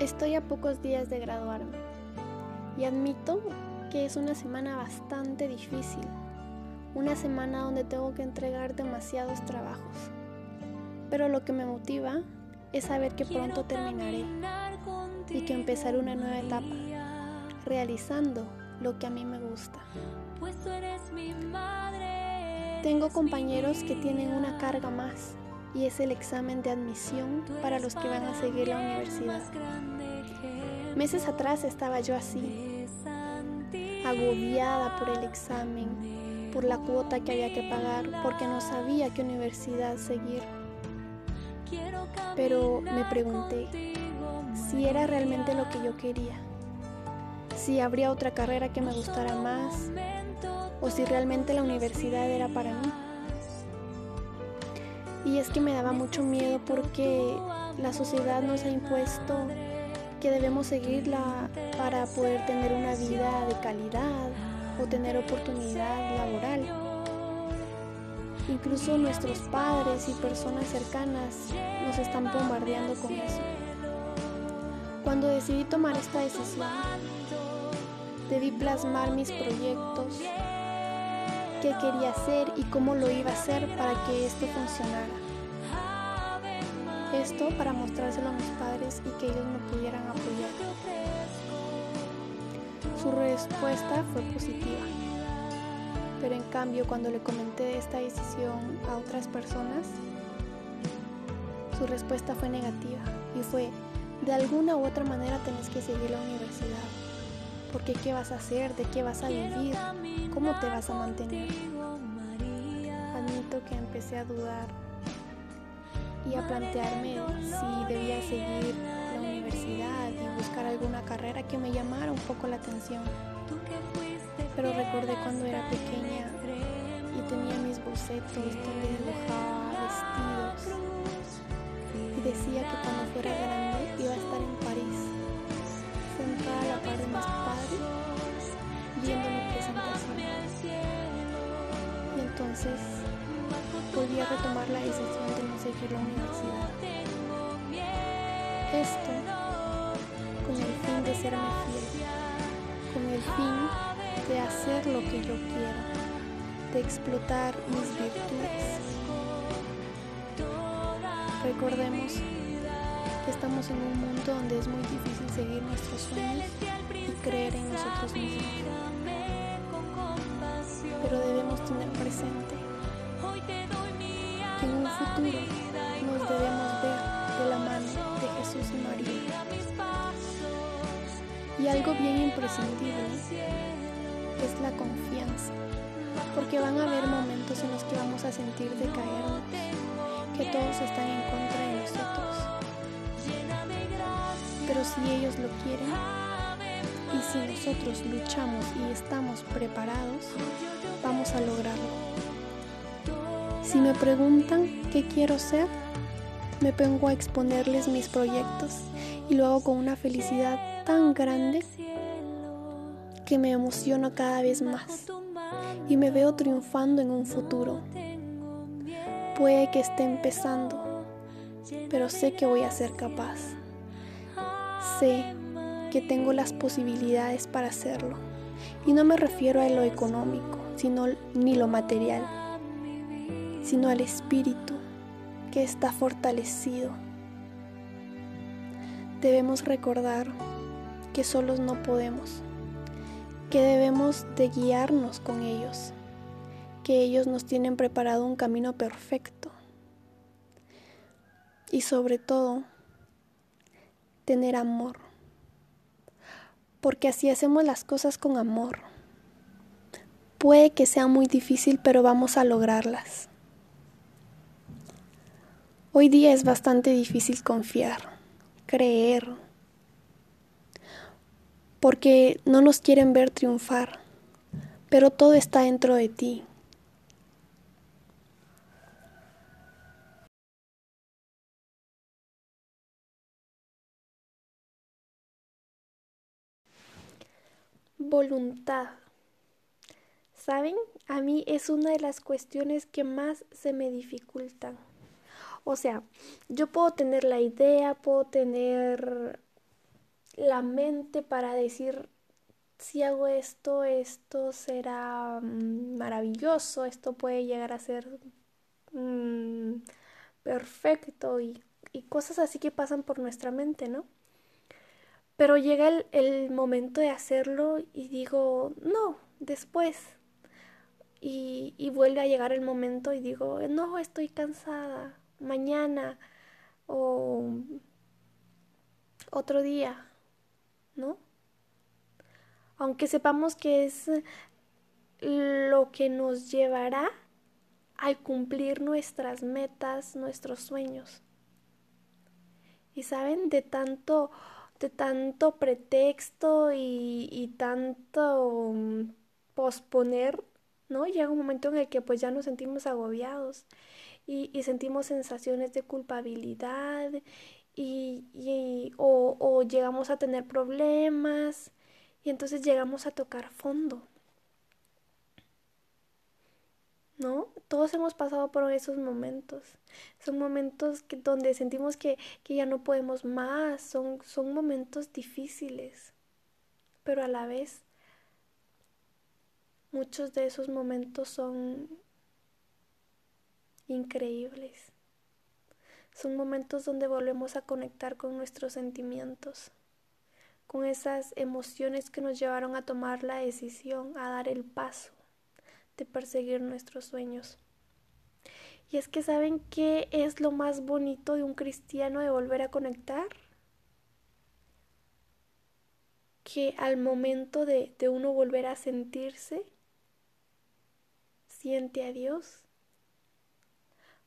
Estoy a pocos días de graduarme y admito que es una semana bastante difícil, una semana donde tengo que entregar demasiados trabajos. Pero lo que me motiva es saber que pronto terminaré y que empezaré una nueva etapa, realizando lo que a mí me gusta. Tengo compañeros que tienen una carga más y es el examen de admisión para los que van a seguir la universidad. Meses atrás estaba yo así, agobiada por el examen, por la cuota que había que pagar, porque no sabía qué universidad seguir. Pero me pregunté si era realmente lo que yo quería, si habría otra carrera que me gustara más o si realmente la universidad era para mí. Y es que me daba mucho miedo porque la sociedad nos ha impuesto que debemos seguirla para poder tener una vida de calidad o tener oportunidad laboral. Incluso nuestros padres y personas cercanas nos están bombardeando con eso. Cuando decidí tomar esta decisión, debí plasmar mis proyectos, qué quería hacer y cómo lo iba a hacer para que esto funcionara. Esto para mostrárselo a mis padres y que ellos me pudieran apoyar. Su respuesta fue positiva, pero en cambio cuando le comenté esta decisión a otras personas, su respuesta fue negativa y fue, de alguna u otra manera tenés que seguir la universidad porque ¿qué vas a hacer? ¿De qué vas a vivir? ¿Cómo te vas a mantener? Admito que empecé a dudar y a plantearme si debía seguir la universidad y buscar alguna carrera que me llamara un poco la atención. Pero recordé cuando era pequeña y tenía mis bocetos donde dibujaba vestidos y decía que cuando fuera grande con el fin de hacer lo que yo quiero, de explotar mis virtudes. Recordemos Estamos en un mundo donde es muy difícil seguir nuestros sueños y creer en nosotros mismos. Pero debemos tener presente que en un futuro nos debemos ver de la mano de Jesús y María. Y algo bien imprescindible es la confianza, porque van a haber momentos en los que vamos a sentir decaernos, que todos están en contra de nosotros pero si ellos lo quieren y si nosotros luchamos y estamos preparados, vamos a lograrlo. Si me preguntan qué quiero ser, me pongo a exponerles mis proyectos y lo hago con una felicidad tan grande que me emociono cada vez más y me veo triunfando en un futuro. Puede que esté empezando, pero sé que voy a ser capaz sé que tengo las posibilidades para hacerlo. Y no me refiero a lo económico, sino ni lo material, sino al espíritu que está fortalecido. Debemos recordar que solos no podemos, que debemos de guiarnos con ellos, que ellos nos tienen preparado un camino perfecto. Y sobre todo, tener amor. Porque así hacemos las cosas con amor. Puede que sea muy difícil, pero vamos a lograrlas. Hoy día es bastante difícil confiar, creer, porque no nos quieren ver triunfar, pero todo está dentro de ti. Voluntad. ¿Saben? A mí es una de las cuestiones que más se me dificultan. O sea, yo puedo tener la idea, puedo tener la mente para decir, si hago esto, esto será mm, maravilloso, esto puede llegar a ser mm, perfecto y, cosas así que pasan por nuestra mente, ¿no? Pero llega el, momento de hacerlo y digo, no, después. Y, y vuelve a llegar el momento y digo, no, estoy cansada, mañana o otro día, ¿no? Aunque sepamos que es lo que nos llevará al cumplir nuestras metas, nuestros sueños. Y saben, de tanto, de tanto pretexto y, tanto mm, posponer, ¿no? Llega un momento en el que pues ya nos sentimos agobiados y, sentimos sensaciones de culpabilidad y, o, o llegamos a tener problemas y entonces llegamos a tocar fondo. ¿no? Todos hemos pasado por esos momentos. Son momentos que, donde sentimos que, que ya no podemos más, son, son momentos difíciles, pero a la vez muchos de esos momentos son increíbles. Son momentos donde volvemos a conectar con nuestros sentimientos, con esas emociones que nos llevaron a tomar la decisión, a dar el paso de perseguir nuestros sueños. Y es que saben qué es lo más bonito de un cristiano de volver a conectar. Que al momento de, de uno volver a sentirse, siente a Dios.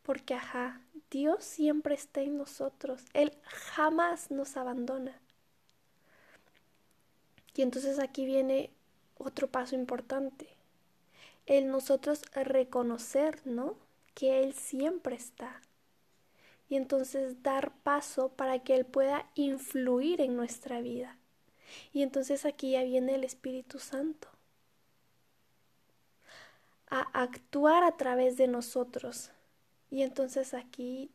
Porque, ajá, Dios siempre está en nosotros. Él jamás nos abandona. Y entonces aquí viene otro paso importante el nosotros reconocer, ¿no? Que Él siempre está. Y entonces dar paso para que Él pueda influir en nuestra vida. Y entonces aquí ya viene el Espíritu Santo a actuar a través de nosotros. Y entonces aquí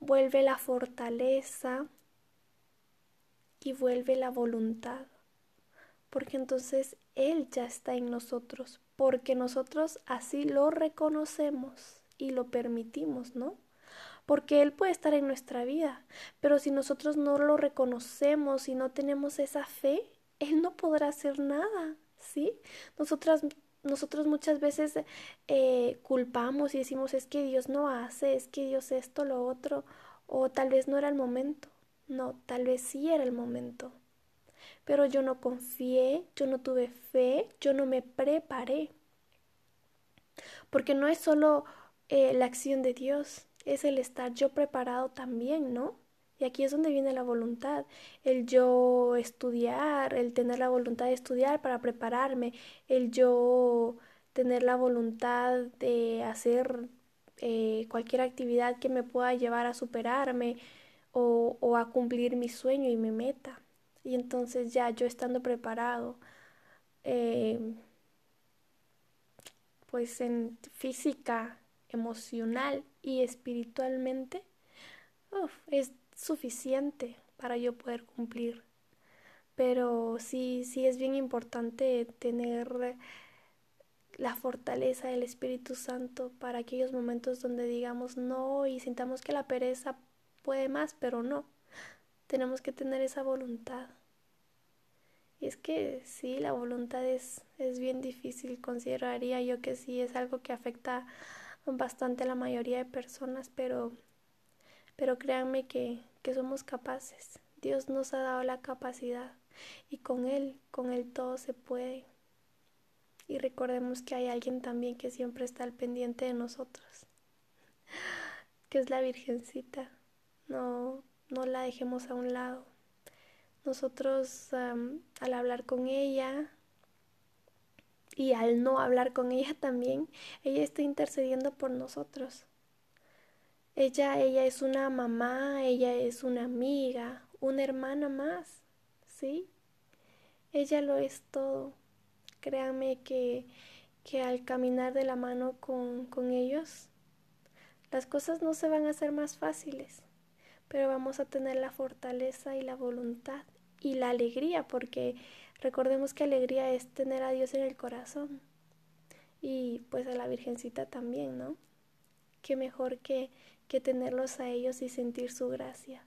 vuelve la fortaleza y vuelve la voluntad. Porque entonces Él ya está en nosotros porque nosotros así lo reconocemos y lo permitimos, ¿no? Porque Él puede estar en nuestra vida, pero si nosotros no lo reconocemos y no tenemos esa fe, Él no podrá hacer nada, ¿sí? Nosotras, nosotros muchas veces eh, culpamos y decimos es que Dios no hace, es que Dios esto, lo otro, o tal vez no era el momento. No, tal vez sí era el momento pero yo no confié, yo no tuve fe, yo no me preparé. Porque no es solo eh, la acción de Dios, es el estar yo preparado también, ¿no? Y aquí es donde viene la voluntad, el yo estudiar, el tener la voluntad de estudiar para prepararme, el yo tener la voluntad de hacer eh, cualquier actividad que me pueda llevar a superarme o, a cumplir mi sueño y mi meta. Y entonces ya yo estando preparado, eh, pues en física, emocional y espiritualmente, es suficiente para yo poder cumplir. Pero sí, sí es bien importante tener la fortaleza del Espíritu Santo para aquellos momentos donde digamos no y sintamos que la pereza puede más, pero no. Tenemos que tener esa voluntad. Y es que sí, la voluntad es, es bien difícil, consideraría yo que sí, es algo que afecta bastante a la mayoría de personas, pero, pero créanme que, que somos capaces. Dios nos ha dado la capacidad y con Él, con Él todo se puede. Y recordemos que hay alguien también que siempre está al pendiente de nosotros, que es la Virgencita. No, no la dejemos a un lado nosotros al hablar con ella y al no hablar con ella también, ella está intercediendo por nosotros. Ella, ella es una mamá, ella es una amiga, una hermana más, ¿sí? Ella lo es todo. Créanme que, que al caminar de la mano con, con ellos, las cosas no se van a hacer más fáciles, pero vamos a tener la fortaleza y la voluntad y la alegría, porque recordemos que alegría es tener a Dios en el corazón y pues a la Virgencita también, ¿no? Qué mejor que, que tenerlos a ellos y sentir su gracia.